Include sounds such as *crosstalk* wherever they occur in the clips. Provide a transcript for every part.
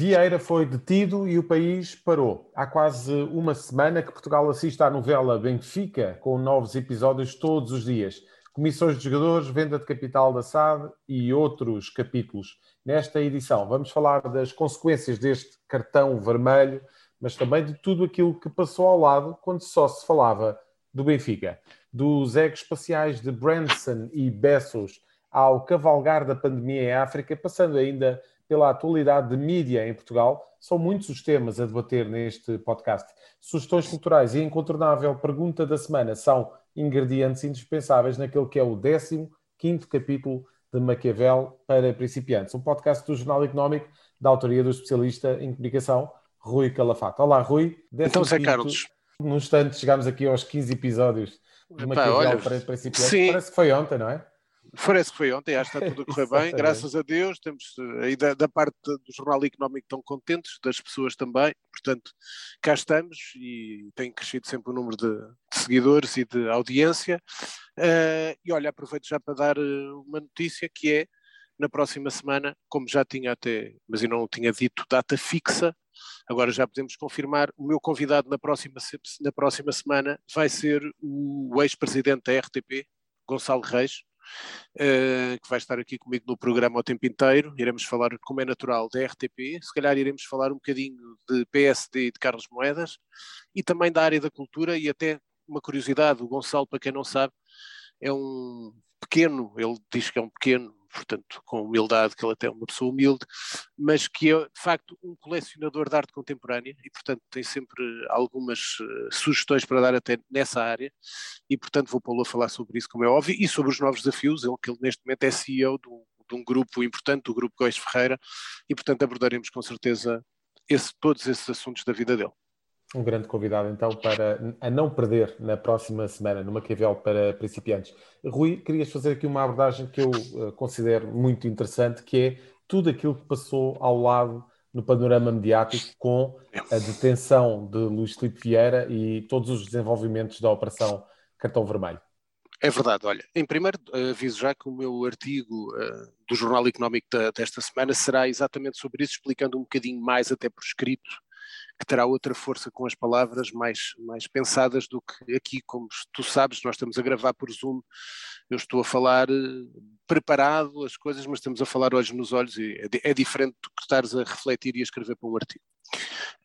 Vieira foi detido e o país parou. Há quase uma semana que Portugal assiste à novela Benfica, com novos episódios todos os dias. Comissões de jogadores, venda de capital da SAD e outros capítulos. Nesta edição, vamos falar das consequências deste cartão vermelho, mas também de tudo aquilo que passou ao lado quando só se falava do Benfica. Dos egos espaciais de Branson e Bessos ao cavalgar da pandemia em África, passando ainda pela atualidade de mídia em Portugal. São muitos os temas a debater neste podcast. Sugestões culturais e a incontornável pergunta da semana são ingredientes indispensáveis naquele que é o 15 capítulo de Maquiavel para principiantes, um podcast do Jornal Económico da autoria do especialista em comunicação Rui Calafato. Olá, Rui. Então, Zé Carlos. Num instante chegamos aqui aos 15 episódios de Maquiavel olha, para principiantes. Sim. Parece que foi ontem, não é? Parece que foi ontem, acho que está tudo a correr *laughs* bem, graças a Deus. Temos eh, aí da, da, parte do Jornal Económico tão contentes, das pessoas também. Portanto, cá estamos e tem crescido sempre o número de, de seguidores e de audiência. Uh, e olha, aproveito já para dar eh, uma notícia que é na próxima semana, como já tinha até, mas eu não tinha dito data fixa, agora já podemos confirmar, o meu convidado na próxima, na próxima semana vai ser o ex-presidente da RTP, Gonçalo Reis, uh, que vai estar aqui comigo no programa o tempo inteiro. Iremos falar, como é natural, da RTP, se calhar iremos falar um bocadinho de PSD e de Carlos Moedas, e também da área da cultura, e até uma curiosidade, o Gonçalo, para quem não sabe, é um pequeno, ele diz que é um pequeno, portanto, com humildade, que ele até é uma pessoa humilde, mas que é, de facto, um colecionador de arte contemporânea e, portanto, tem sempre algumas uh, sugestões para dar até nessa área e, portanto, vou pô-lo a falar sobre isso, como é óbvio, e sobre os novos desafios, ele que ele neste momento é CEO do, de um grupo importante, do Grupo Góis Ferreira, e, portanto, abordaremos com certeza esse, todos esses assuntos da vida dele um grande convidado então para a não perder na próxima semana no Maquiavel para principiantes. Rui, querias fazer aqui uma abordagem que eu uh, considero muito interessante, que é tudo aquilo que passou ao lado no panorama mediático com a detenção de Luís Filipe Vieira e todos os desenvolvimentos da operação Cartão Vermelho. É verdade, olha, em primeiro aviso já que o meu artigo uh, do Jornal Económico da, desta semana será exatamente sobre isso, explicando um bocadinho mais até por escrito que terá outra força com as palavras mais, mais pensadas do que aqui, como tu sabes, nós estamos a gravar por Zoom, eu estou a falar eh, preparado as coisas, mas estamos a falar olhos nos olhos e é, é diferente do que estares a refletir e a escrever para um artigo.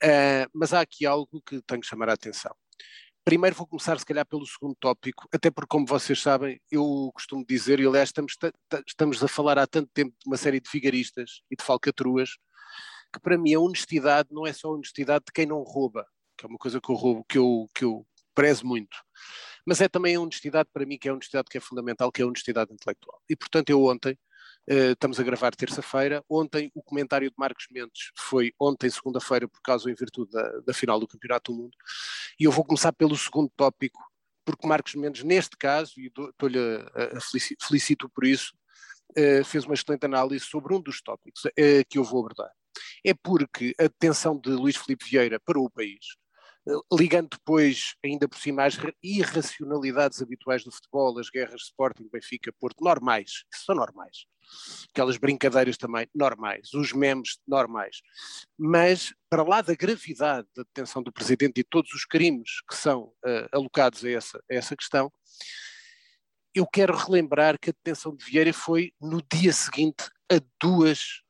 Uh, mas há aqui algo que tenho que chamar a atenção. Primeiro vou começar, se calhar, pelo segundo tópico, até porque, como vocês sabem, eu costumo dizer, e aliás estamos, estamos a falar há tanto tempo de uma série de vigaristas e de falcatruas, que para mim a honestidade não é só a honestidade de quem não rouba, que é uma coisa que eu roubo, que eu, que eu prezo muito, mas é também a honestidade para mim que é a honestidade que é fundamental, que é a honestidade intelectual. E portanto eu ontem, uh, estamos a gravar terça-feira, ontem o comentário de Marcos Mendes foi ontem, segunda-feira, por causa em virtude da, da final do Campeonato do Mundo, e eu vou começar pelo segundo tópico, porque Marcos Mendes, neste caso, e estou-lhe a, a felicito por isso, uh, fez uma excelente análise sobre um dos tópicos uh, que eu vou abordar é porque a detenção de Luís Filipe Vieira parou o país, eh, ligando depois, ainda por cima, às irracionalidades habituais do futebol, as guerras de Sporting, Benfica, Porto, normais, são normais. Aquelas brincadeiras também normais, os memes normais. Mas, para lá da gravidade da detenção do Presidente e todos os crimes que são uh, alocados a essa, a essa questão, eu quero relembrar que a detenção de Vieira foi no dia seguinte a duas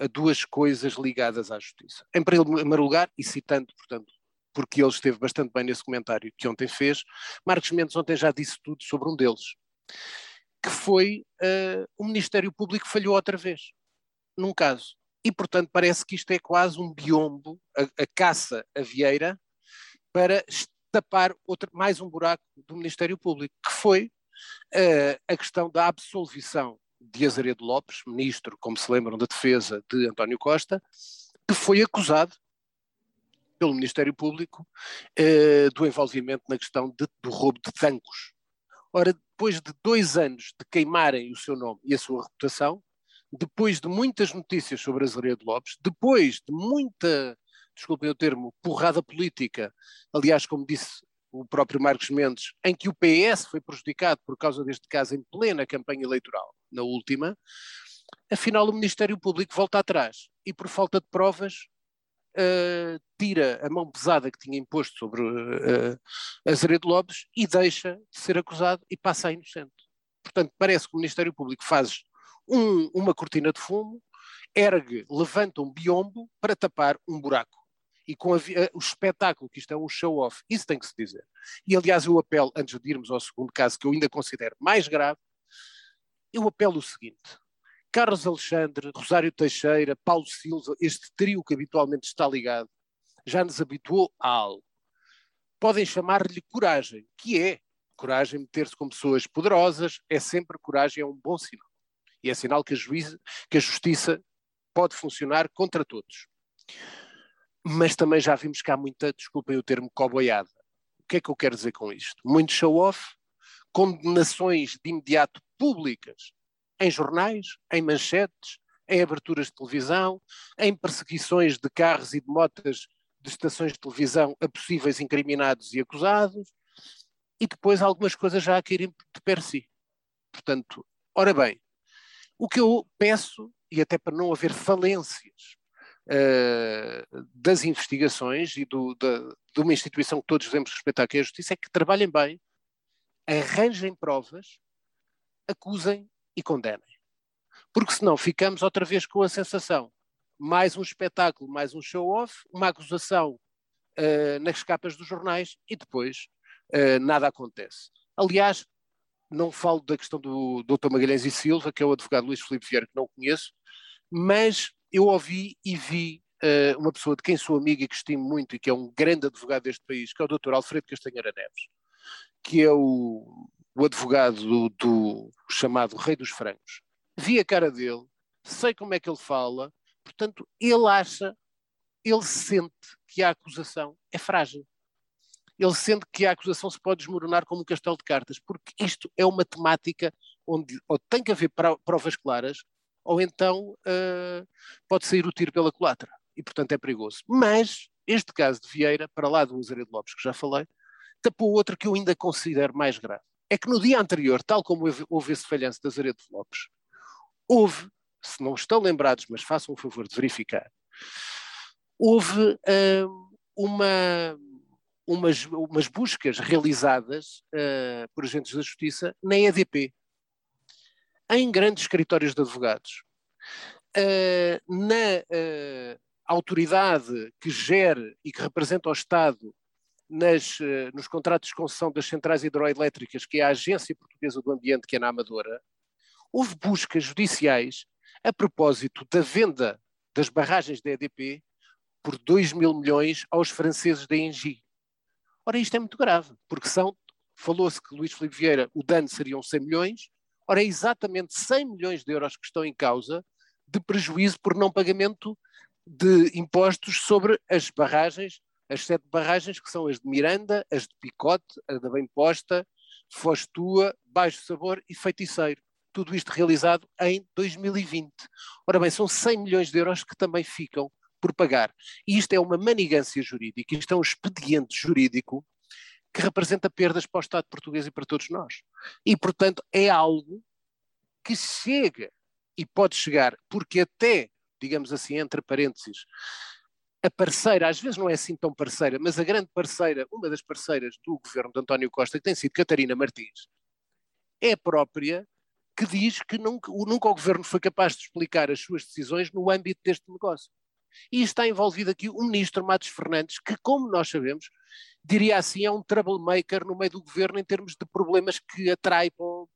a duas coisas ligadas à justiça. Em primeiro lugar, e citando, portanto, porque ele esteve bastante bem nesse comentário que ontem fez, Marcos Mendes ontem já disse tudo sobre um deles, que foi uh, o Ministério Público falhou outra vez, num caso. E, portanto, parece que isto é quase um biombo, a, a caça a Vieira, para tapar mais um buraco do Ministério Público, que foi uh, a questão da absolvição de Azeredo Lopes, ministro, como se lembram, da defesa de António Costa, que foi acusado pelo Ministério Público eh, do envolvimento na questão de, do roubo de tancos. Ora, depois de dois anos de queimarem o seu nome e a sua reputação, depois de muitas notícias sobre Azeredo Lopes, depois de muita, desculpem o termo, porrada política, aliás, como disse o próprio Marcos Mendes, em que o PS foi prejudicado por causa deste caso em plena campanha eleitoral, na última, Afinal, o Ministério Público volta atrás e, por falta de provas, uh, tira a mão pesada que tinha imposto sobre uh, Azeredo Lopes e deixa de ser acusado e passa a inocente. Portanto, parece que o Ministério Público faz um, uma cortina de fumo, ergue, levanta um biombo para tapar um buraco. E com a, o espetáculo, que isto é um show-off, isso tem que se dizer. E aliás, eu apelo, antes de irmos ao segundo caso, que eu ainda considero mais grave, eu apelo o seguinte: Carlos Alexandre, Rosário Teixeira, Paulo Silva, este trio que habitualmente está ligado, já nos habituou a algo. Podem chamar-lhe coragem, que é coragem meter-se com pessoas poderosas, é sempre coragem, é um bom sinal. E é sinal que a, juíza, que a justiça pode funcionar contra todos. Mas também já vimos que há muita, desculpem o termo, coboiada. O que é que eu quero dizer com isto? Muito show-off, condenações de imediato públicas em jornais, em manchetes, em aberturas de televisão, em perseguições de carros e de motas de estações de televisão a possíveis incriminados e acusados, e depois algumas coisas já a caírem de per si. Portanto, ora bem, o que eu peço, e até para não haver falências uh, das investigações e do, da, de uma instituição que todos devemos respeitar, que é a Justiça, é que trabalhem bem, arranjem provas, acusem e condenem. Porque senão ficamos outra vez com a sensação, mais um espetáculo, mais um show-off, uma acusação uh, nas capas dos jornais e depois uh, nada acontece. Aliás, não falo da questão do Dr. Magalhães e Silva, que é o advogado Luís Filipe Vieira, que não conheço, mas eu ouvi e vi uh, uma pessoa de quem sou amigo e que estimo muito e que é um grande advogado deste país, que é o Dr. Alfredo Castanheira Neves, que é o, o advogado do, do, chamado Rei dos Francos. Vi a cara dele, sei como é que ele fala, portanto, ele acha, ele sente que a acusação é frágil. Ele sente que a acusação se pode desmoronar como um castelo de cartas, porque isto é uma temática onde ou tem que haver provas claras, ou então uh, pode sair o tiro pela culatra. E, portanto, é perigoso. Mas este caso de Vieira, para lá do Azaredo Lopes, que já falei, tapou outro que eu ainda considero mais grave é que no dia anterior, tal como houve esse falhanço da Zaredo Lopes, houve, se não estão lembrados, mas façam o favor de verificar, houve uh, uma, umas, umas, buscas realizadas uh, por agentes da justiça na EDP, em grandes escritórios de advogados. Uh, na autoridade que gere e que representa o Estado nas, eh, nos contratos de concessão das centrais hidroelétricas, que é a Agência Portuguesa do Ambiente, que é na Amadora, houve buscas judiciais a propósito da venda das barragens da EDP por 2 mil milhões aos franceses da Engie. Ora, isto é muito grave, porque são, falou-se que Luís Filipe Vieira, o dano seriam 100 milhões, ora, é exatamente 100 milhões de euros que estão em causa de prejuízo por não pagamento de impostos sobre as barragens as sete barragens que são as de Miranda, as de Picote, a da Bem Posta, Foz Tua, Baixo Sabor e Feiticeiro. Tudo isto realizado em 2020. Ora bem, são 100 milhões de euros que também ficam por pagar. E isto é uma manigância jurídica, isto é um expediente jurídico que representa perdas para o Estado português e para todos nós. E, portanto, é algo que chega e pode chegar, porque até, digamos assim, entre parênteses, a parceira, às vezes não é assim tão parceira, mas a grande parceira, uma das parceiras do governo de António Costa, que tem sido Catarina Martins, é a própria que diz que nunca, nunca o governo foi capaz de explicar as suas decisões no âmbito deste negócio. E está envolvido aqui o ministro Matos Fernandes, que, como nós sabemos, diria assim, é um troublemaker no meio do governo em termos de problemas que atrai para o,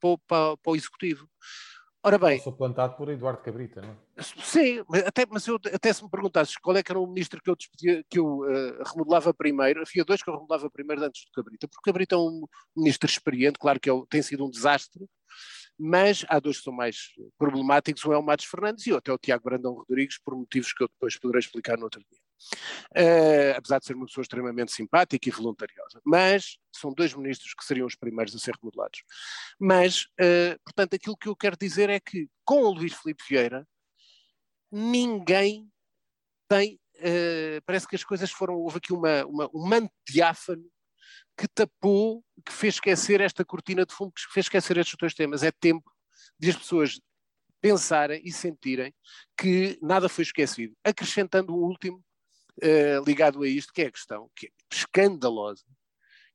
para, para, para o executivo. Ora bem. Sou plantado por Eduardo Cabrita, não é? Sim, até, mas eu, até se me perguntasses qual é que era o ministro que eu, despedia, que eu uh, remodelava primeiro, havia dois que eu remodelava primeiro antes do Cabrita, porque o Cabrita é um ministro experiente, claro que é, tem sido um desastre, mas há dois que são mais problemáticos, um é o Matos Fernandes e outro é o Tiago Brandão Rodrigues, por motivos que eu depois poderei explicar no outro dia. Uh, apesar de ser uma pessoa extremamente simpática e voluntariosa. Mas são dois ministros que seriam os primeiros a ser remodelados. Mas, uh, portanto, aquilo que eu quero dizer é que com o Luís Filipe Vieira, ninguém tem. Uh, parece que as coisas foram. Houve aqui uma, uma, um manto diáfano que tapou, que fez esquecer esta cortina de fumo, que fez esquecer estes dois temas. É tempo de as pessoas pensarem e sentirem que nada foi esquecido. Acrescentando um último uh, ligado a isto, que é a questão que é escandalosa,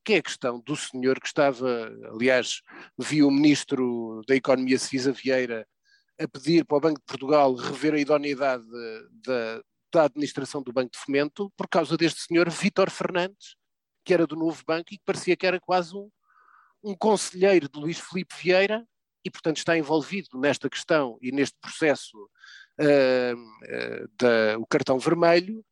que é a questão do senhor que estava, aliás, vi o ministro da Economia, Cisa Vieira, a pedir para o Banco de Portugal rever a idoneidade da, da administração do Banco de Fomento por causa deste senhor Vítor Fernandes, que era do novo banco e que parecia que era quase um, um conselheiro de Luís Filipe Vieira e, portanto, está envolvido nesta questão e neste processo uh, uh, cartão vermelho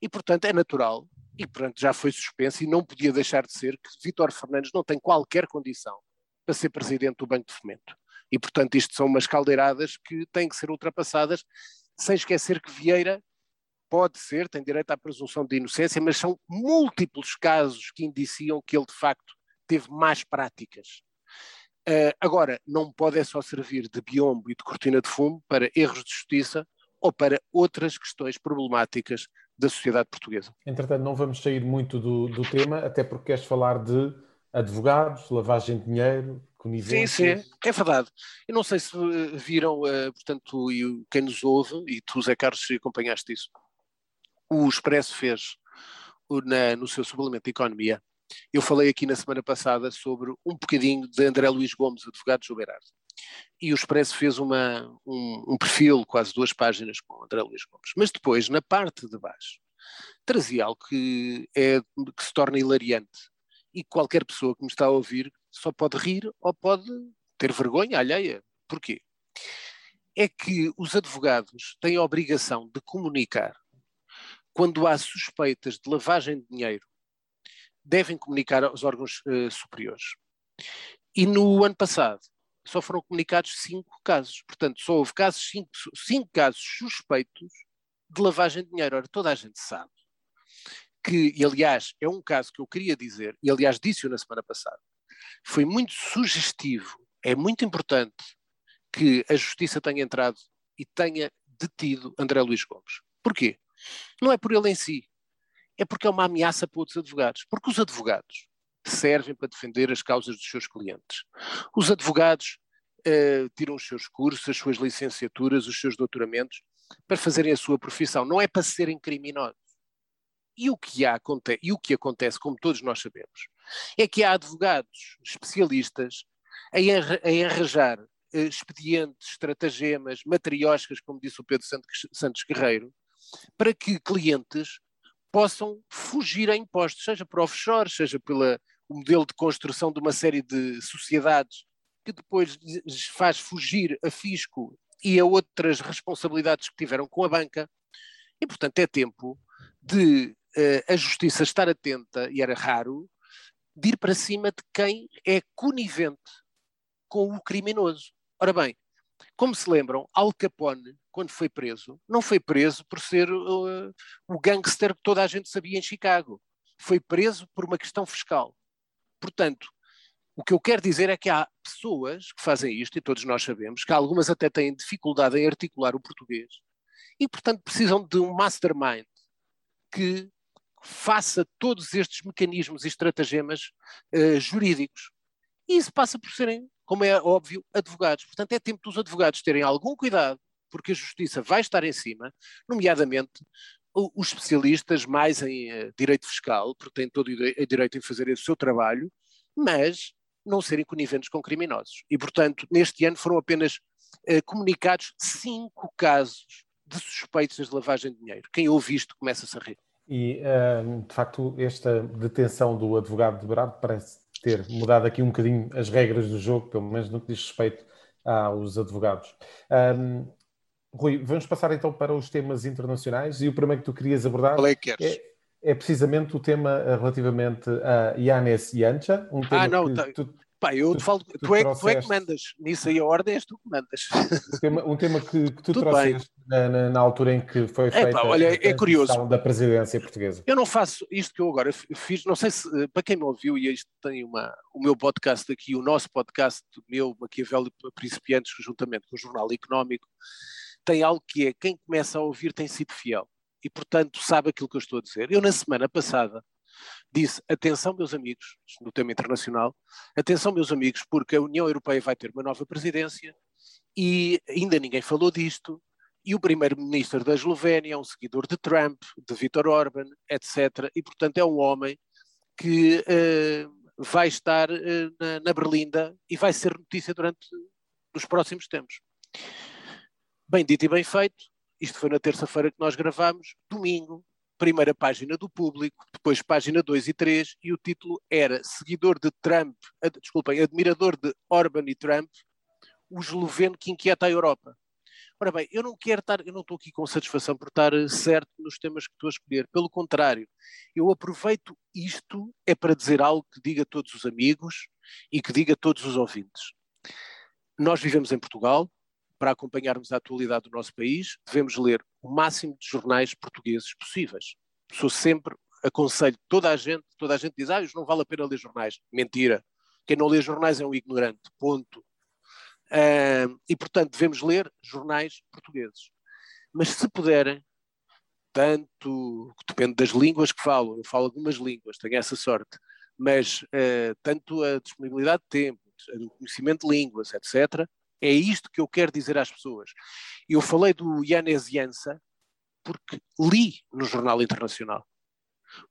e, portanto, é natural e, portanto, já foi suspenso e não podia deixar de ser que Vítor Fernandes não tem qualquer condição para ser presidente do Banco de Fomento. E, portanto, isto são umas caldeiradas que têm que ser ultrapassadas, sem esquecer que Vieira pode ser, tem direito à presunção de inocência, mas são múltiplos casos que indiciam que ele, de facto, teve más práticas. Uh, agora, não pode é só servir de biombo e de cortina de fumo para erros de justiça ou para outras questões problemáticas da sociedade portuguesa. Entretanto, não vamos sair muito do, do tema, até porque queres falar de advogados, lavagem de dinheiro, conivências. Sim, sim, é verdade. Eu não sei se eh, viram, uh, portanto, e quem nos ouve, e tu, Zé Carlos, acompanhaste isso, o Expresso fez na, no seu suplemento de Economia. Eu falei aqui na semana passada sobre um bocadinho de André Luís Gomes, advogado de Joberardo. E o Expresso fez uma, um, um, perfil, quase duas páginas, com André Luís Gomes. Mas depois, na parte de baixo, trazia algo que, é, que se torna hilariante. E qualquer pessoa que me está a ouvir só pode rir ou pode ter vergonha alheia. Porquê? É que os advogados têm a obrigação de comunicar quando há suspeitas de lavagem de dinheiro, devem comunicar aos órgãos uh, superiores. E no ano passado só foram comunicados cinco casos. Portanto, só houve casos, cinco, cinco casos suspeitos de lavagem de dinheiro. Ora, toda a gente sabe que, e aliás, é um caso que eu queria dizer, e aliás disse-o na semana passada, foi muito sugestivo, é muito importante que a Justiça tenha entrado e tenha detido André Luís Gomes. Porquê? Não é por ele em si, é porque é uma ameaça para outros advogados. Porque os advogados servem para defender as causas dos seus clientes. Os advogados uh, tiram os seus cursos, as suas licenciaturas, os seus doutoramentos para fazerem a sua profissão, não é para serem criminosos. E o que, há, e o que acontece, como todos nós sabemos, é que há advogados especialistas em, arranjar uh, expedientes, estratagemas, matrioscas, como disse o Pedro Santos Guerreiro, para que clientes possam fugir a impostos, seja por offshore, seja pelo modelo de construção de uma série de sociedades que depois faz fugir a fisco e a outras responsabilidades que tiveram com a banca. E, portanto, é tempo de uh, a justiça estar atenta, e era raro, de ir para cima de quem é conivente com o criminoso. Ora bem, como se lembram, Al Capone, quando foi preso, não foi preso por ser uh, o gangster que toda a gente sabia em Chicago. Foi preso por uma questão fiscal. Portanto, o que eu quero dizer é que há pessoas que fazem isto, e todos nós sabemos, que algumas até têm dificuldade em articular o português, e portanto precisam de um mastermind que faça todos estes mecanismos e estratagemas uh, jurídicos. E isso passa por serem como é óbvio, advogados. Portanto, é tempo dos advogados terem algum cuidado, porque a justiça vai estar em cima, nomeadamente os especialistas mais em uh, direito fiscal, porque têm todo o direito em fazer esse seu trabalho, mas não serem coniventes com criminosos. E, portanto, neste ano foram apenas uh, comunicados cinco casos de suspeitos de lavagem de dinheiro. Quem ouve isto começa-se a rir. E, uh, de facto, esta detenção do advogado de Brado parece ter mudado aqui um bocadinho as regras do jogo, pelo menos no que diz respeito aos advogados. Um, Rui, vamos passar então para os temas internacionais e o primeiro que tu querias abordar Qual é, que é, é precisamente o tema relativamente a Yanis Yancha, um tema ah, não, que tá. tu, Pá, eu tu, falo, tu, tu, é, tu, é, que mandas. Nisso aí a ordem és tu que mandas. Um tema, um tema que, que tu Tudo trouxeste na, na, na, altura em que foi feita é, pá, olha, a é curioso. da presidência portuguesa. Eu não faço isto que eu agora fiz, não sei se, eh, para quem me ouviu, e isto tem uma, o meu podcast aqui, o nosso podcast, o meu Maquiavel para Principiantes, juntamente com o Jornal Económico, tem algo que é, quem começa a ouvir tem sido fiel. E, portanto, sabe aquilo que eu estou a dizer. Eu, na semana passada, disse: atenção, meus amigos, no tema internacional, atenção, meus amigos, porque a União Europeia vai ter uma nova presidência e ainda ninguém falou disto, e o primeiro-ministro da Eslovénia é um seguidor de Trump, de Viktor Orban, etc. E, portanto, é um homem que uh, vai estar uh, na, na, Berlinda e vai ser notícia durante os próximos tempos. Bem dito e bem feito, isto foi na terça-feira que nós gravamos, domingo, primeira página do público, depois página 2 e 3, e o título era Seguidor de Trump, ad, desculpem, admirador de Orban e Trump, o esloveno que inquieta a Europa. Ora bem, eu não quero estar, eu não estou aqui com satisfação por estar eh, certo nos temas que estou a escolher. Pelo contrário, eu aproveito isto é para dizer algo que diga a todos os amigos e que diga a todos os ouvintes. Nós vivemos em Portugal, para acompanharmos a atualidade do nosso país, devemos ler o máximo de jornais portugueses possíveis. Sou sempre, aconselho toda a gente, toda a gente diz, ah, não vale a pena ler jornais. Mentira. Quem não lê jornais é um ignorante, ponto. Uh, e, portanto, devemos ler jornais portugueses. Mas se puderem, tanto, depende das línguas que falam, eu falo algumas línguas, tenho essa sorte, mas uh, tanto a disponibilidade de tempo, o conhecimento de línguas, etc., é isto que eu quero dizer às pessoas. Eu falei do Yanes Jansa porque li no Jornal Internacional.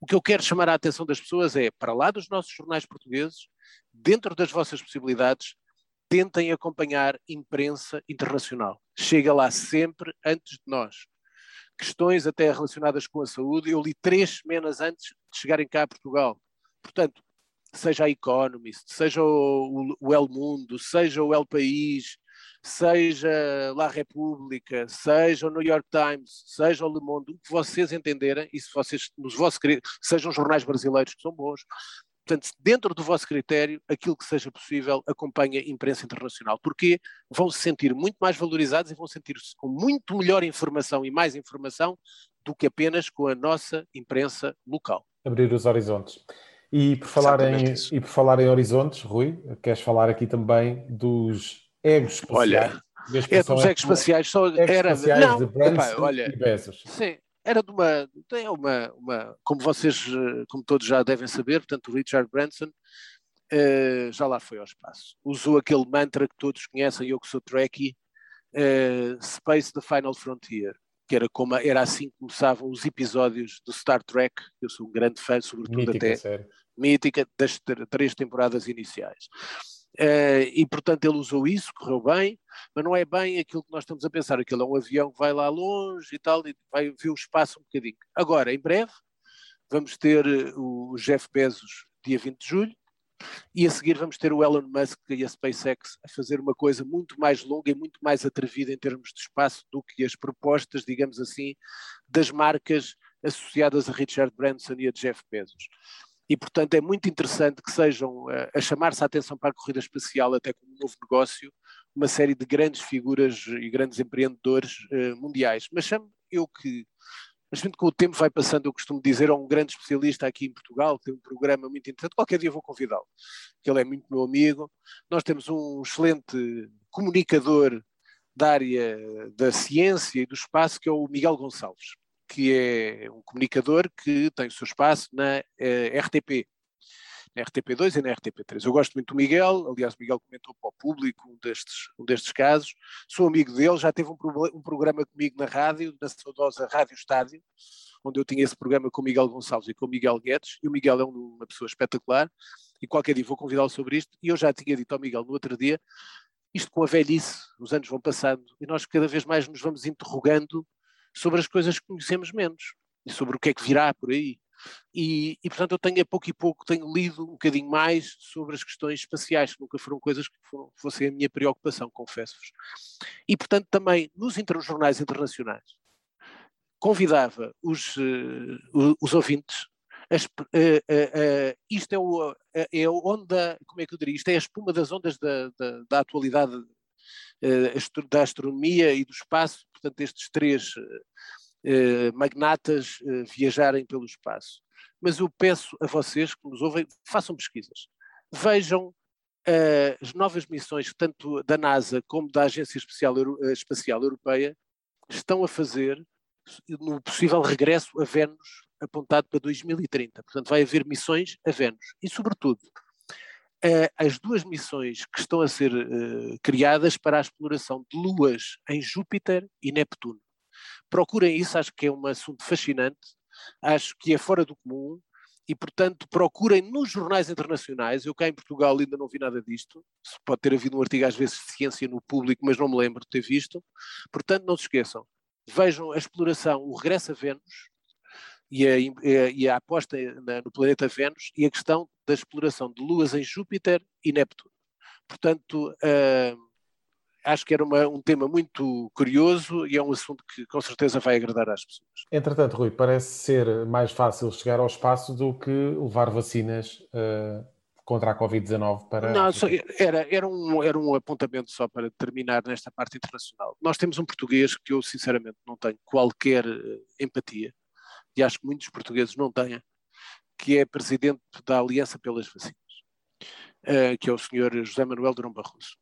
O que eu quero chamar a atenção das pessoas é, para lá dos nossos jornais portugueses, dentro das vossas possibilidades, tentem acompanhar imprensa internacional. Chega lá sempre antes de nós. Questões até relacionadas com a saúde, eu li três semanas antes de chegarem cá a Portugal. Portanto, seja a Economist, seja o, o El Mundo, seja o El País, seja La República, seja o New York Times, seja o Le Monde, o que vocês entenderem, e se vocês, nos vossos, sejam jornais brasileiros que são bons, Portanto, dentro do vosso critério, aquilo que seja possível, acompanha a imprensa internacional, porque vão se sentir muito mais valorizados e vão sentir-se com muito melhor informação e mais informação do que apenas com a nossa imprensa local. Abrir os horizontes. E por falar, em, e por falar em horizontes, Rui, queres falar aqui também dos egos espaciais? Olha, é dos egos espaciais, só era... Não, de Branson olha, e Bezos. Sim, era de uma, tem uma, uma, como vocês, como todos já devem saber, portanto o Richard Branson uh, já lá foi ao espaço. Usou aquele mantra que todos conhecem, eu que sou Trekkie, uh, Space the Final Frontier, que era, como, era assim que começavam os episódios do Star Trek, eu sou um grande fã, sobretudo mítica, até, série. mítica, das três temporadas iniciais. Uh, e portanto ele usou isso, correu bem, mas não é bem aquilo que nós estamos a pensar. Aquilo é um avião que vai lá longe e tal, e vai ver o espaço um bocadinho. Agora, em breve, vamos ter eh, o Jeff Bezos, dia 20 de julho, e a seguir vamos ter o Elon Musk e a SpaceX a fazer uma coisa muito mais longa e muito mais atrevida em termos de espaço do que as propostas, digamos assim, das marcas associadas a Richard Branson e a Jeff Bezos e, portanto, é muito interessante que sejam uh, a chamar-se a atenção para a corrida espacial, até como um novo negócio, uma série de grandes figuras e grandes empreendedores uh, mundiais. Mas chamo eu que, mas com o tempo vai passando, eu costumo dizer, a um grande especialista aqui em Portugal, tem um programa muito interessante, qualquer dia vou convidá-lo, que ele é muito meu amigo. Nós temos um excelente comunicador da área da ciência e do espaço, que é o Miguel Gonçalves que é um comunicador que tem o seu espaço na eh, RTP, na RTP2 e na RTP3. Eu gosto muito do Miguel, aliás, o Miguel comentou para o público um destes, um destes casos. Sou amigo dele, já teve um, um programa comigo na rádio, na saudosa Rádio Estádio, onde eu tinha esse programa com o Miguel Gonçalves e com o Miguel Guedes, e o Miguel é uma pessoa espetacular, e qualquer dia vou convidá-lo sobre isto, e eu já tinha dito ao Miguel no outro dia, isto com a velhice, os anos vão passando, e nós cada vez mais nos vamos interrogando sobre as coisas que conhecemos menos e sobre o que é que virá por aí. E, e, portanto eu tenho a pouco e pouco tenho lido um bocadinho mais sobre as questões espaciais, que nunca foram coisas que foram, fossem a minha preocupação, confesso-vos. E portanto também nos jornais internacionais convidava os, uh, os ouvintes as, uh, uh, isto é, o, é a onda, como é que eu diria, isto é a espuma das ondas da, da, da atualidade da astronomia e do espaço, portanto, estes três eh, magnatas eh, viajarem pelo espaço. Mas eu peço a vocês que nos ouvem, façam pesquisas. Vejam uh, as novas missões, tanto da NASA como da Agência Espacial, Espacial Europeia, estão a fazer no possível regresso a Vênus, apontado para 2030. Portanto, vai haver missões a Vênus. E, sobretudo, as duas missões que estão a ser criadas para a exploração de luas em Júpiter e Neptuno. Procurem isso, acho que é um assunto fascinante, acho que é fora do comum e, portanto, procurem nos jornais internacionais. Eu cá em Portugal ainda não vi nada disto. Pode ter havido um artigo às vezes de ciência no público, mas não me lembro de ter visto. Portanto, não se esqueçam. Vejam a exploração, o regresso a Vênus, e a, e a aposta na, no planeta Vênus e a questão da exploração de luas em Júpiter e Neptuno. Portanto, uh, acho que era uma, um tema muito curioso e é um assunto que com certeza vai agradar às pessoas. Entretanto, Rui, parece ser mais fácil chegar ao espaço do que levar vacinas uh, contra a Covid-19 para. Não, era, era, um, era um apontamento só para terminar nesta parte internacional. Nós temos um português que eu sinceramente não tenho qualquer uh, empatia e acho que muitos portugueses não têm, que é presidente da Aliança pelas Vacinas, uh, que é o senhor José Manuel Durão Barroso.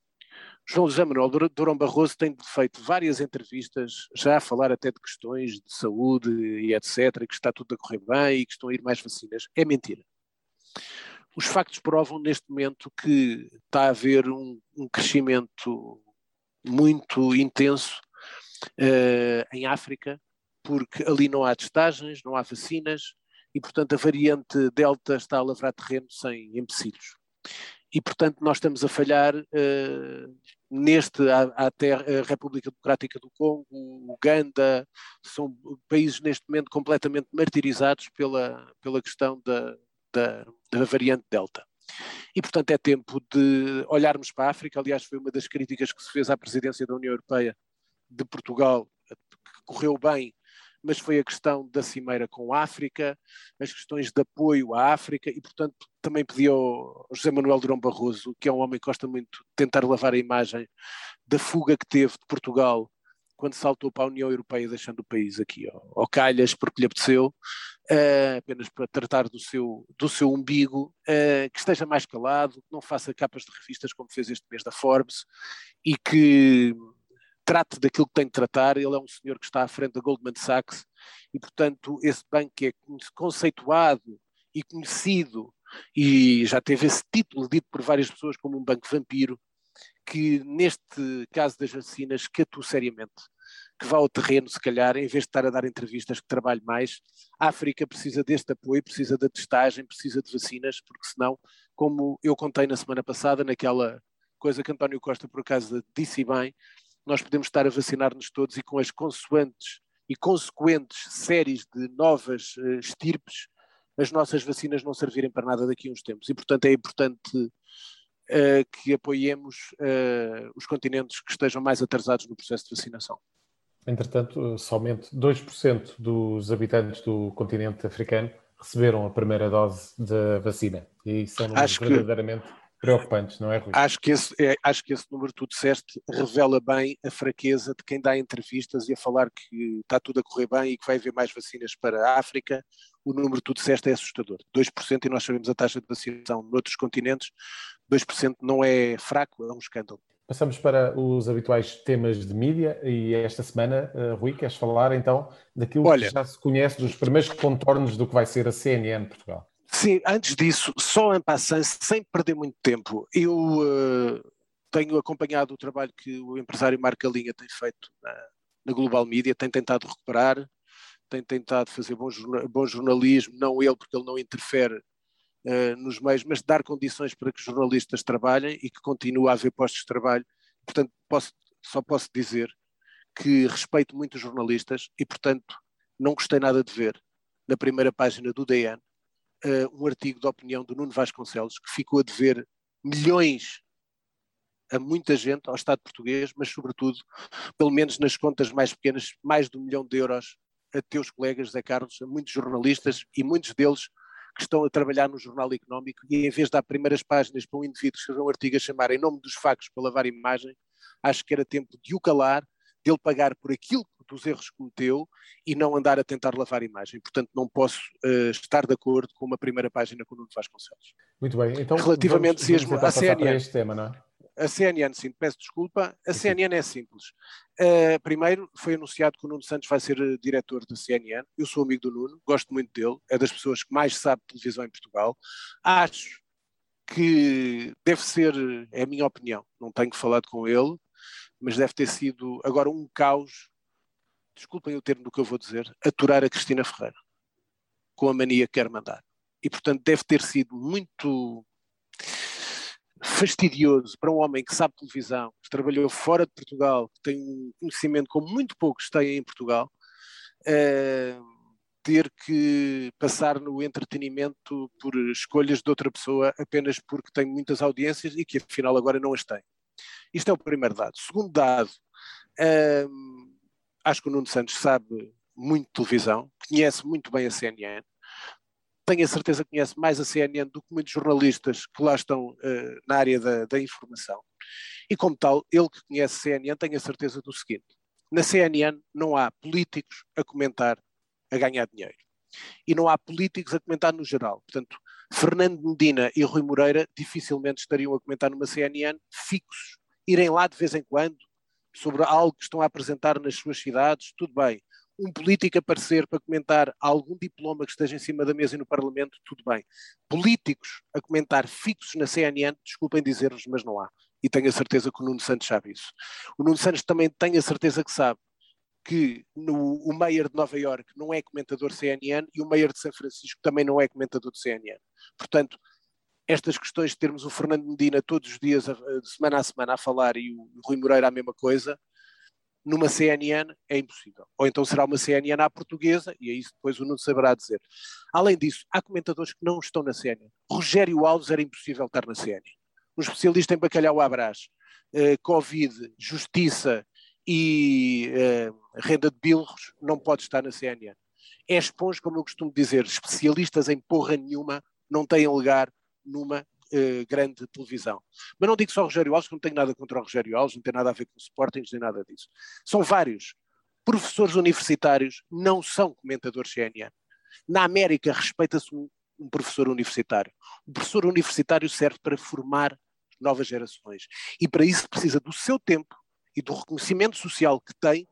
João José Manuel Durão Barroso tem feito várias entrevistas, já a falar até de questões de saúde e etc., que está tudo a correr bem e que estão a ir mais vacinas. É mentira. Os factos provam neste momento que está a haver um, um crescimento muito intenso uh, em África, porque ali não há testagens, não há vacinas e, portanto, a variante Delta está a lavrar terreno sem empecilhos. E, portanto, nós estamos a falhar uh, neste, até a República Democrática do Congo, Uganda, são países neste momento completamente martirizados pela, pela questão da, da, da variante Delta. E, portanto, é tempo de olharmos para a África. Aliás, foi uma das críticas que se fez à presidência da União Europeia de Portugal, que correu bem, mas foi a questão da cimeira com a África, as questões de apoio à África e, portanto, também pedi ao José Manuel Durão Barroso, que é um homem que gosta muito de tentar lavar a imagem da fuga que teve de Portugal quando saltou para a União Europeia, deixando o país aqui ao, ao calhas, porque lhe apeteceu, uh, apenas para tratar do seu, do seu umbigo, uh, que esteja mais calado, que não faça capas de revistas como fez este mês da Forbes, e que trate daquilo que tem de tratar. Ele é um senhor que está à frente da Goldman Sachs e, portanto, esse banco é conceituado e conhecido e já teve esse título dito por várias pessoas como um banco vampiro, que neste caso das vacinas que atua seriamente, que vá ao terreno, se calhar, em vez de estar a dar entrevistas, que trabalhe mais. A África precisa deste apoio, precisa da testagem, precisa de vacinas, porque senão, como eu contei na semana passada, naquela coisa que António Costa por acaso disse bem, nós podemos estar a vacinar-nos todos e com as consoantes e consequentes séries de novas uh, estirpes, as nossas vacinas não servirem para nada daqui a uns tempos. E, portanto, é importante uh, que apoiemos uh, os continentes que estejam mais atrasados no processo de vacinação. Entretanto, somente 2% dos habitantes do continente africano receberam a primeira dose da vacina. E isso é verdadeiramente que preocupantes, não é, Rui? Acho que, esse, é, acho que esse número que tu disseste revela bem a fraqueza de quem dá entrevistas e a falar que está tudo a correr bem e que vai haver mais vacinas para a África. O número que tu disseste é assustador. 2% e nós sabemos a taxa de vacinação noutros continentes. 2% não é fraco, é um escândalo. Passamos para os habituais temas de mídia e esta semana, uh, Rui, queres falar então daquilo Olha, que já se conhece dos primeiros contornos do que vai ser a CNN Portugal? Sim, antes disso, só em passant, sem perder muito tempo, eu uh, tenho acompanhado o trabalho que o empresário Marco Linha tem feito na, na, Global Media, tem tentado recuperar, tem tentado fazer bom, bom jornalismo, não ele, porque ele não interfere uh, nos meios, mas dar condições para que os jornalistas trabalhem e que continue a haver postos de trabalho. Portanto, posso, só posso dizer que respeito muito os jornalistas e, portanto, não gostei nada de ver na primeira página do DN uh, um artigo de opinião do Nuno Vasconcelos que ficou a dever milhões a muita gente, ao Estado português, mas sobretudo, pelo menos nas contas mais pequenas, mais de um milhão de euros a teus colegas, Zé Carlos, a muitos jornalistas e muitos deles que estão a trabalhar no Jornal Económico e em vez de dar primeiras páginas para um indivíduo escrever um artigo a chamar em nome dos factos para lavar imagem, acho que era tempo de o calar, dele pagar por aquilo dos erros que cometeu e não andar a tentar lavar a imagem. Portanto, não posso uh, estar de acordo com uma primeira página com o Nuno Vasconcelos. Muito bem. Então, Relativamente vamos, vamos a CNN, este tema, não é? A CNN, sim, peço desculpa. A CNN é simples. Uh, primeiro, foi anunciado que o Nuno Santos vai ser uh, diretor da CNN. Eu sou amigo do Nuno, gosto muito dele, é das pessoas que mais sabe de televisão em Portugal. Acho que deve ser, é a minha opinião, não tenho falado com ele, mas deve ter sido agora um caos, desculpem o termo do que eu vou dizer, aturar a Cristina Ferreira, com a mania que quer mandar. E, portanto, deve ter sido muito fastidioso para um homem que sabe televisão, que trabalhou fora de Portugal, que tem um conhecimento como muito poucos têm em Portugal, uh, ter que passar no entretenimento por escolhas de outra pessoa apenas porque tem muitas audiências e que afinal agora não as tem. Isto é o primeiro dado. Segundo dado, hum, acho que o Nuno Santos sabe muito de televisão, conhece muito bem a CNN, tenho a certeza que conhece mais a CNN do que muitos jornalistas que lá estão uh, na área da, da, informação. E como tal, ele que conhece a CNN tem a certeza do seguinte: na CNN não há políticos a comentar a ganhar dinheiro. E não há políticos a comentar no geral. Portanto, Fernando Medina e Rui Moreira dificilmente estariam a comentar numa CNN fixos, irem lá de vez em quando sobre algo que estão a apresentar nas suas cidades, tudo bem. Um político aparecer para comentar algum diploma que esteja em cima da mesa e no Parlamento, tudo bem. Políticos a comentar fixos na CNN, desculpem dizer-vos, mas não há. E tenho a certeza que o Nuno Santos sabe isso. O Nuno Santos também tem a certeza que sabe que no, o Mayor de Nova York não é comentador CNN e o Mayor de São Francisco também não é comentador de CNN. Portanto, estas questões de termos o Fernando Medina todos os dias, de semana a semana, a falar e o Rui Moreira a mesma coisa, numa CNN é impossível. Ou então será uma CNN à portuguesa, e é isso depois o Nuno saberá dizer. Além disso, há comentadores que não estão na CNN. Rogério Alves era impossível estar na CNN. Um especialista em bacalhau à brás, eh, Covid, justiça e eh, renda de bilros não pode estar na CNN. É esponja, como eu costumo dizer, especialistas em porra nenhuma não têm lugar numa uh, grande televisão. Mas não digo só o Rogério Alves, que não tenho nada contra o Rogério Alves, não tem nada a ver com o Sporting, nem nada disso. São vários. Professores universitários não são comentadores CNN. Na América respeita-se um, um professor universitário. O professor universitário serve para formar novas gerações. E para isso precisa do seu tempo e do reconhecimento social que tem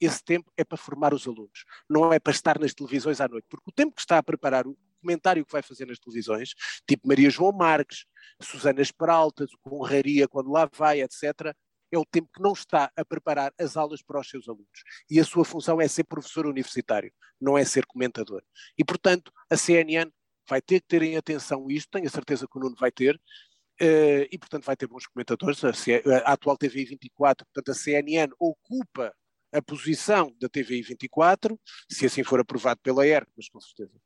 esse tempo é para formar os alunos, não é para estar nas televisões à noite, porque o tempo que está a preparar comentário que vai fazer nas televisões, tipo Maria João Marques, Susana Esperaltas, Conraria quando lá vai, etc., é o tempo que não está a preparar as aulas para os seus alunos. E a sua função é ser professor universitário, não é ser comentador. E, portanto, a CNN vai ter que ter em atenção isto, tenho a certeza que o Nuno vai ter, uh, e, portanto, vai ter bons comentadores. A, a atual TVI 24, portanto, a CNN ocupa a posição da TVI 24, se assim for aprovado pela ERC, mas com certeza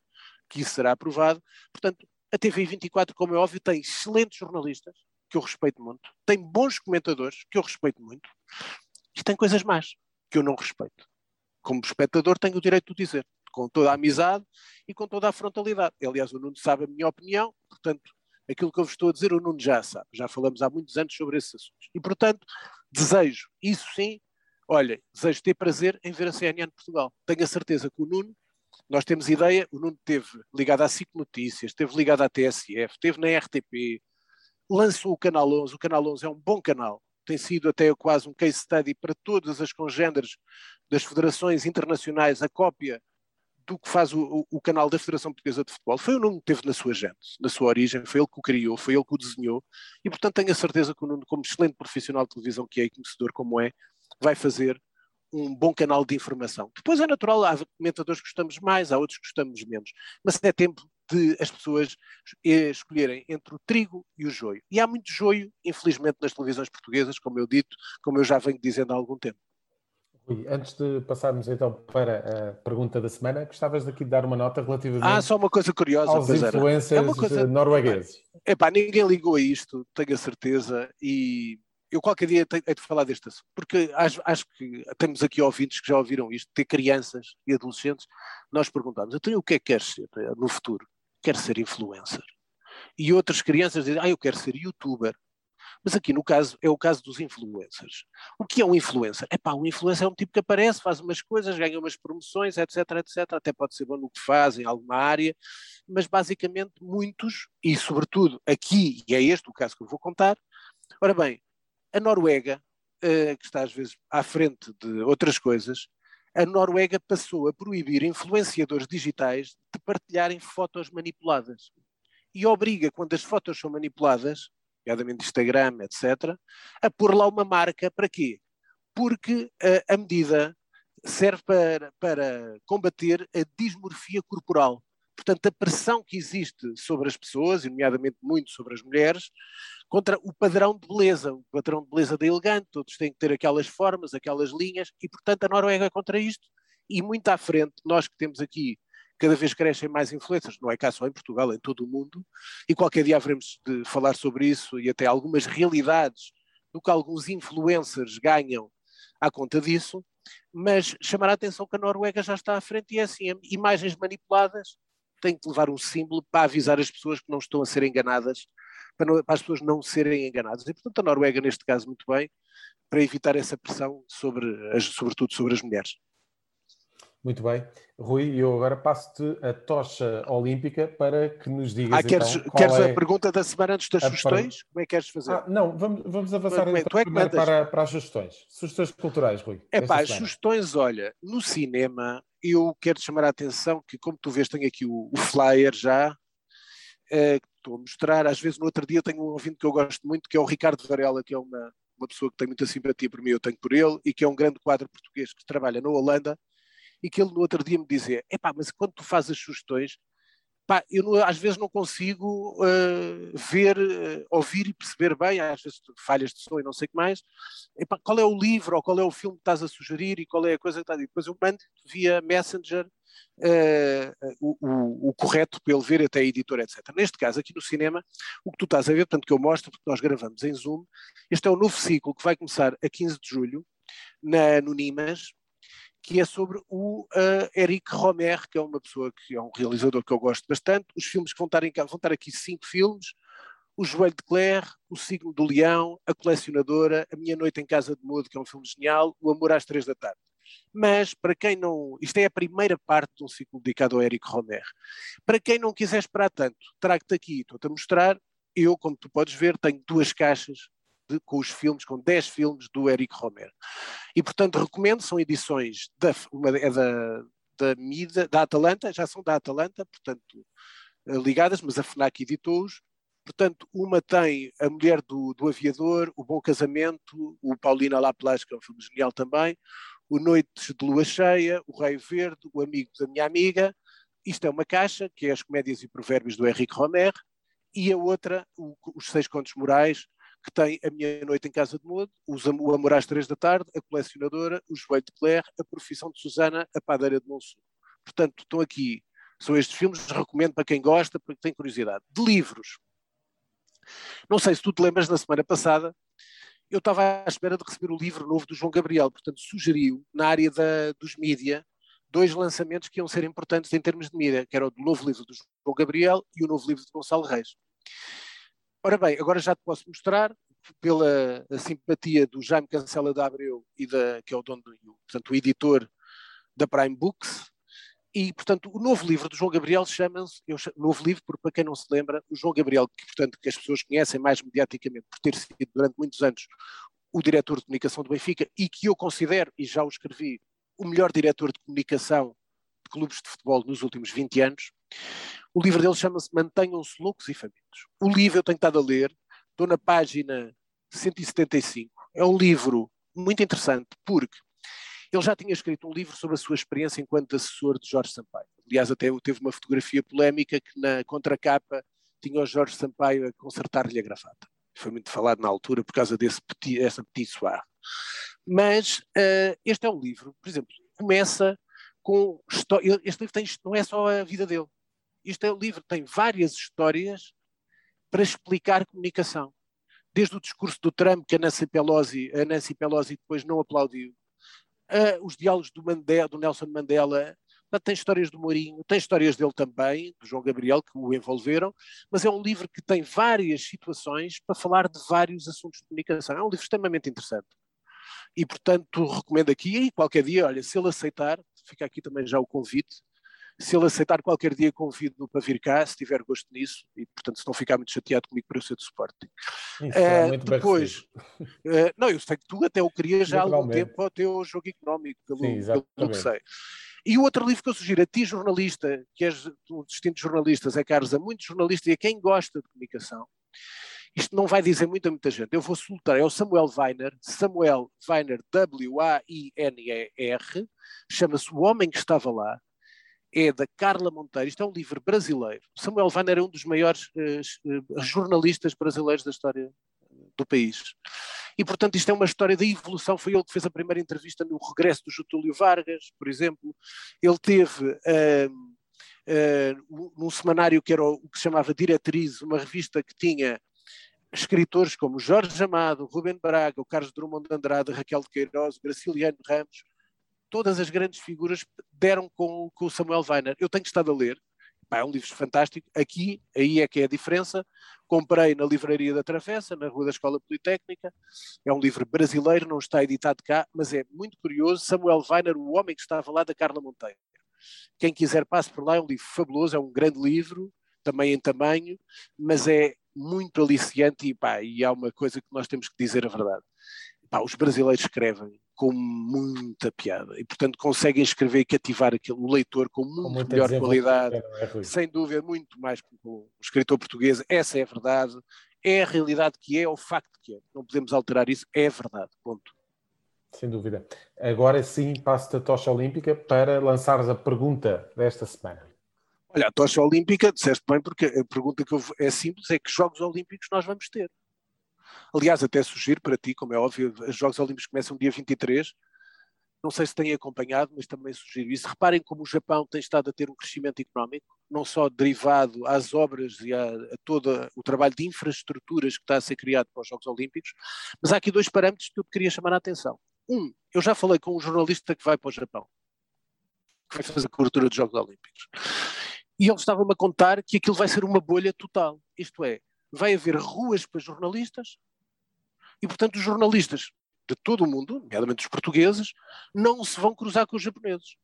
que isso será aprovado. Portanto, a TVI 24, como é óbvio, tem excelentes jornalistas, que eu respeito muito, tem bons comentadores, que eu respeito muito, e tem coisas más, que eu não respeito. Como espectador, tenho o direito de dizer, com toda a amizade e com toda a frontalidade. Aliás, o Nuno sabe a minha opinião, portanto, aquilo que eu vos estou a dizer, o Nuno já sabe. Já falamos há muitos anos sobre esses assuntos. E, portanto, desejo, isso sim, olha, desejo ter prazer em ver a CNN Portugal. Tenho a certeza que o Nuno, nós temos ideia, o Nuno esteve ligado à SIC Notícias, esteve ligado à TSF, esteve na RTP, lançou o Canal 11, o Canal 11 é um bom canal, tem sido até quase um case study para todas as congêneres das federações internacionais, a cópia do que faz o, o, canal da Federação Portuguesa de Futebol. Foi o Nuno que teve na sua gente, na sua origem, foi ele que o criou, foi ele que o desenhou, e portanto tenho a certeza que o Nuno, como excelente profissional de televisão que é e conhecedor como é, vai fazer um bom canal de informação. Depois é natural, há comentadores que gostamos mais, há outros que gostamos menos, mas é tempo de as pessoas escolherem entre o trigo e o joio. E há muito joio, infelizmente, nas televisões portuguesas, como eu dito, como eu já venho dizendo há algum tempo. Rui, antes de passarmos então para a pergunta da semana, gostavas daqui de dar uma nota relativamente ah, só uma coisa curiosa, aos influencers é coisa... noruegueses. Epá, ninguém ligou a isto, tenho a certeza, e eu qualquer dia tenho, de falar deste assunto, porque acho, acho, que temos aqui ouvintes que já ouviram isto, ter crianças e adolescentes, nós perguntamos, então o que é que queres ser eh, no futuro? Quero ser influencer. E outras crianças dizem, ah, eu quero ser youtuber. Mas aqui no caso é o caso dos influencers. O que é um influencer? É pá, um influencer é um tipo que aparece, faz umas coisas, ganha umas promoções, etc, etc. Até pode ser bom no que faz, em alguma área, mas basicamente muitos, e sobretudo aqui, e é este o caso que eu vou contar, ora bem, a Noruega, uh, que está às vezes à frente de outras coisas, a Noruega passou a proibir influenciadores digitais de partilharem fotos manipuladas. e obriga, quando as fotos são manipuladas, nomeadamente Instagram, etc., a pôr lá uma marca para quê? Porque a, a medida serve para, para combater a dismorfia corporal. Portanto, a pressão que existe sobre as pessoas, e nomeadamente muito sobre as mulheres, contra o padrão de beleza, o padrão de beleza da elegante, todos têm que ter aquelas formas, aquelas linhas, e portanto a Noruega é contra isto, e muito à frente, nós que temos aqui cada vez crescem mais influências, não é cá só em Portugal, em todo o mundo, e qualquer dia haveremos de falar sobre isso e até algumas realidades do que alguns influencers ganham à conta disso, mas chamar a atenção que a Noruega já está à frente e é assim, imagens manipuladas têm que levar um símbolo para avisar as pessoas que não estão a ser enganadas, para, não, para as pessoas não serem enganadas. E portanto a Noruega, neste caso, muito bem, para evitar essa pressão sobre, as, sobretudo sobre as mulheres. Muito bem. Rui, eu agora passo-te a tocha olímpica para que nos digas. Ah, queres, então, queres é a pergunta da semana antes das sugestões? Como é que queres fazer? Ah, não, vamos, vamos avançar é, então, é primeiro para, para as sugestões. Sugestões culturais, Rui. É pá, as sugestões, olha, no cinema, eu quero chamar a atenção que, como tu vês, tenho aqui o, o flyer já, é, que estou a mostrar. Às vezes, no outro dia, tenho um ouvinte que eu gosto muito, que é o Ricardo Varela, que é uma, uma pessoa que tem muita simpatia por mim, eu tenho por ele, e que é um grande quadro português que trabalha na Holanda e que ele no outro dia me dizia: é mas quando tu fazes as sugestões, pá, eu não, às vezes não consigo uh, ver, uh, ouvir e perceber bem, às vezes falhas de som e não sei o que mais, epá, qual é o livro ou qual é o filme que estás a sugerir e qual é a coisa que estás a dizer. Depois eu mando via Messenger uh, o, o, o, correto para ele ver, até a editora, etc. Neste caso, aqui no cinema, o que tu estás a ver, portanto, que eu mostro, porque nós gravamos em Zoom, este é o novo ciclo que vai começar a 15 de julho, na, no Nimas, que é sobre o uh, Eric Romer, que é uma pessoa que é um realizador que eu gosto bastante. Os filmes que vão estar, em, vão estar aqui cinco filmes: O Joelho de Claire, O Signo do Leão, A Colecionadora, A Minha Noite em Casa de Mudo, que é um filme genial, O Amor às Três da Tarde. Mas, para quem não. Isto é a primeira parte de um ciclo dedicado ao Eric Romer. Para quem não quiser esperar tanto, trago-te aqui, estou-te a mostrar. Eu, como tu podes ver, tenho duas caixas de, com os filmes, com 10 filmes do Eric Romer. E, portanto, recomendo, são edições da, uma é da, da Mida, da Atalanta, já são da Atalanta, portanto, eh, ligadas, mas a FNAC editou-os. Portanto, uma tem A Mulher do, do Aviador, O Bom Casamento, o Paulina Laplace, que é um filme genial também, O Noites de Lua Cheia, O Rei Verde, O Amigo da Minha Amiga. Isto é uma caixa, que é as Comédias e Provérbios do Henrique Romer, e a outra, o, Os Seis Contos Morais, que tem A Minha Noite em Casa de Mudo, O Amor às Três da Tarde, A Colecionadora, O Joelho de Claire, A Profissão de Susana, A Padeira de Monsul. Portanto, estão aqui, são estes filmes, recomendo para quem gosta, para quem tem curiosidade. De livros. Não sei se tu te lembras, na semana passada, eu estava à espera de receber o livro novo do João Gabriel, portanto sugeriu, na área da, dos mídia, dois lançamentos que iam ser importantes em termos de mídia, que era o novo livro do João Gabriel e o novo livro de Gonçalo Reis. Ora bem, agora já te posso mostrar, pela simpatia do Jaime Cancela da Abreu, e da, que é o dono, do, portanto, o editor da Prime Books, e, portanto, o novo livro do João Gabriel chama-se, novo livro, porque para quem não se lembra, o João Gabriel, que, portanto, que as pessoas conhecem mais mediaticamente por ter sido durante muitos anos o diretor de comunicação do Benfica, e que eu considero, e já o escrevi, o melhor diretor de comunicação de clubes de futebol nos últimos 20 anos, o livro dele chama-se Mantenham-se Loucos e Famintos. O livro eu tenho estado a ler, estou na página 175. É um livro muito interessante porque ele já tinha escrito um livro sobre a sua experiência enquanto assessor de Jorge Sampaio. Aliás, até teve uma fotografia polémica que na contracapa tinha o Jorge Sampaio a consertar-lhe a gravata. Foi muito falado na altura por causa desse petit, essa petit soir. Mas uh, este é um livro, por exemplo, começa com. Este livro tem, não é só a vida dele. Este é um livro tem várias histórias para explicar comunicação. Desde o discurso do Trump, que a Nancy Pelosi, a Nancy Pelosi depois não aplaudiu, uh, os diálogos do, Mandela, do Nelson Mandela, tem histórias do Mourinho, tem histórias dele também, do João Gabriel, que o envolveram, mas é um livro que tem várias situações para falar de vários assuntos de comunicação. É um livro extremamente interessante. E, portanto, recomendo aqui, e qualquer dia, olha, se ele aceitar, fica aqui também já o convite, se ele aceitar qualquer dia, convido-no para vir cá, se tiver gosto nisso, e portanto, se não ficar muito chateado comigo para eu ser de suporte. Isso, é, muito depois, uh, não, eu sei que tu até o querias já há algum tempo ao teu jogo económico, pelo, Sim, pelo que sei. E o outro livro que eu sugiro a ti, jornalista, que és um distinto jornalistas, é Carlos, a muitos jornalistas e a quem gosta de comunicação, isto não vai dizer muito a muita gente. Eu vou soltar, é o Samuel Weiner, Samuel Weiner, W-A-I-N-E-R, chama-se O Homem que Estava Lá, é da Carla Monteiro, isto é um livro brasileiro. Samuel Weiner é um dos maiores uh, jornalistas brasileiros da história do país. E, portanto, isto é uma história da evolução. Foi ele que fez a primeira entrevista no regresso do Getúlio Vargas, por exemplo. Ele teve uh, uh, num semanário que era o, que se chamava Diretriz, uma revista que tinha escritores como Jorge Amado, Rubem Braga, o Carlos Drummond de Andrade, Raquel de Queiroz, Graciliano Ramos, todas as grandes figuras deram com, com o Samuel Weiner. Eu tenho estado a ler, Pá, é um livro fantástico. Aqui, aí é que é a diferença. Comprei na Livraria da Travessa, na Rua da Escola Politécnica. É um livro brasileiro, não está editado cá, mas é muito curioso. Samuel Weiner, o homem que estava lá, da Carla Monteiro. Quem quiser passe por lá, é um livro fabuloso, é um grande livro, também em tamanho, mas é muito aliciante e, pá, e há uma coisa que nós temos que dizer a verdade. Pá, os brasileiros escrevem com muita piada e, portanto, conseguem escrever e cativar aquele, o leitor com muito com melhor qualidade, é sem dúvida, muito mais que o escritor português. Essa é a verdade, é a realidade que é, é o facto que é. Não podemos alterar isso, é verdade. Ponto. Sem dúvida. Agora sim, passo-te a tocha olímpica para lançares a pergunta desta semana. Olha, a tocha olímpica, disseste bem, porque a pergunta que eu, é simples: é que Jogos Olímpicos nós vamos ter? Aliás, até sugiro para ti, como é óbvio, os Jogos Olímpicos começam dia 23. Não sei se têm acompanhado, mas também sugiro isso. Reparem como o Japão tem estado a ter um crescimento económico, não só derivado às obras e a, a todo o trabalho de infraestruturas que está a ser criado para os Jogos Olímpicos, mas há aqui dois parâmetros que eu queria chamar a atenção. Um, eu já falei com um jornalista que vai para o Japão, que vai fazer a cobertura dos Jogos Olímpicos. E ele estava-me a contar que aquilo vai ser uma bolha total. Isto é, vai haver ruas para jornalistas e, portanto, os jornalistas de todo o mundo, nomeadamente os portugueses, não se vão cruzar com os japoneses.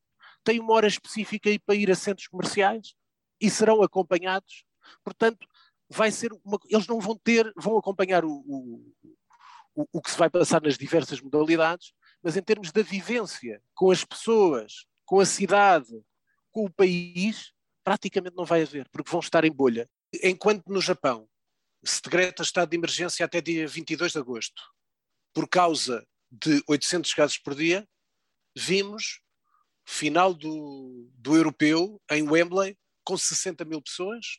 Têm uma hora específica para ir a centros comerciais e serão acompanhados. Portanto, vai ser uma, eles não vão ter, vão acompanhar o, o, o, o que se vai passar nas diversas modalidades, mas em termos da vivência com as pessoas, com a cidade, com o país, praticamente não vai haver, porque vão estar em bolha. Enquanto no Japão se decreta estado de emergência até dia 22 de agosto, por causa de 800 casos por dia, vimos final do, do europeu em Wembley com 60 mil pessoas,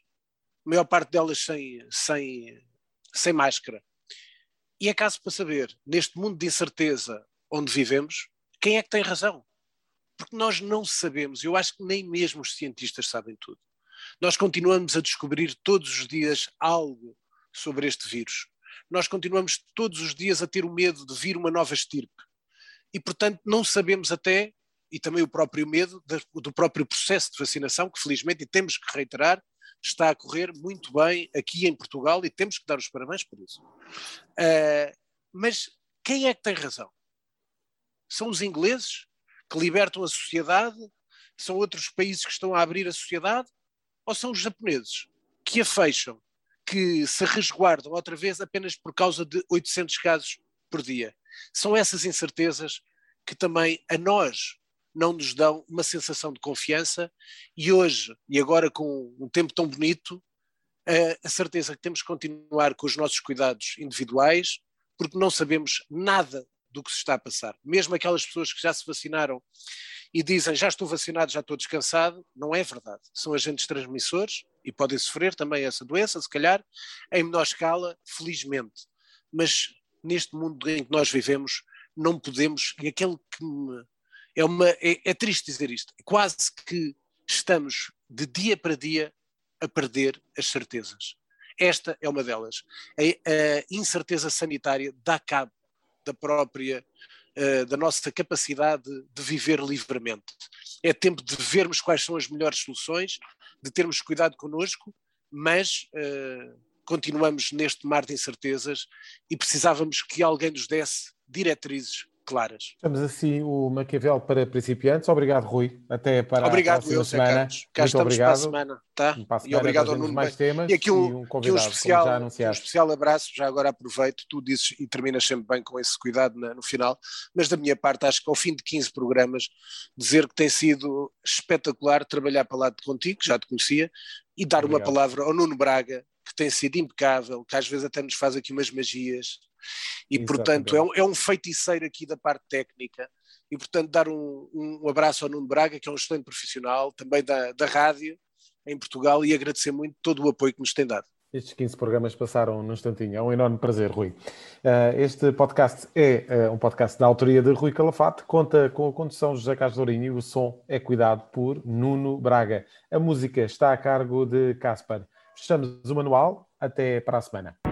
a maior parte delas sem, sem, sem máscara. E é caso para saber, neste mundo de incerteza onde vivemos, quem é que tem razão? Porque nós não sabemos, eu acho que nem mesmo os cientistas sabem tudo. Nós continuamos a descobrir todos os dias algo sobre este vírus. Nós continuamos todos os dias a ter o medo de vir uma nova estirpe. E, portanto, não sabemos até, e também o próprio medo do próprio processo de vacinação, que felizmente, e temos que reiterar, está a correr muito bem aqui em Portugal e temos que dar os parabéns por isso. Uh, mas quem é que tem razão? São os ingleses? que libertam a sociedade? São outros países que estão a abrir a sociedade? Ou são os japoneses que a fecham, que se resguardam outra vez apenas por causa de 800 casos por dia? São essas incertezas que também a nós não nos dão uma sensação de confiança e hoje, e agora com um tempo tão bonito, a certeza que temos que continuar com os nossos cuidados individuais, porque não sabemos nada do que se está a passar. Mesmo aquelas pessoas que já se vacinaram e dizem já estou vacinado, já estou descansado, não é verdade. São agentes transmissores e podem sofrer também essa doença, se calhar, em menor escala, felizmente. Mas neste mundo em que nós vivemos, não podemos, e aquele que me, é, uma, é, é triste dizer isto, quase que estamos de dia para dia a perder as certezas. Esta é uma delas. A, a incerteza sanitária dá cabo da própria, uh, da nossa capacidade de viver livremente. É tempo de vermos quais são as melhores soluções, de termos cuidado connosco, mas uh, continuamos neste mar de incertezas e precisávamos que alguém nos desse diretrizes claras. Estamos assim o Maquiavel para principiantes. Obrigado, Rui. Até para obrigado, a próxima semana. Carlos. Cá Muito estamos obrigado. para a semana, tá? Para a semana, e obrigado ao Nuno. Mais temas e aqui um, e um, convidado, aqui um especial, um especial abraço, já agora aproveito, tu dizes e terminas sempre bem com esse cuidado na, no final, mas da minha parte acho que ao fim de 15 programas, dizer que tem sido espetacular trabalhar para lado de contigo, já te conhecia, e dar obrigado. uma palavra ao Nuno Braga, que tem sido impecável, que às vezes até nos faz aqui umas magias, e Exatamente. portanto é um, é um, feiticeiro aqui da parte técnica, e portanto dar um, um, abraço ao Nuno Braga, que é um excelente profissional, também da, da rádio em Portugal, e agradecer muito todo o apoio que nos tem dado. Estes 15 programas passaram num instantinho. É um enorme prazer, Rui. Uh, este podcast é uh, um podcast da autoria de Rui Calafate, conta com a condução de José Carlos Lourinho e o som é cuidado por Nuno Braga. A música está a cargo de Caspar. Fechamos o manual. Até para a semana.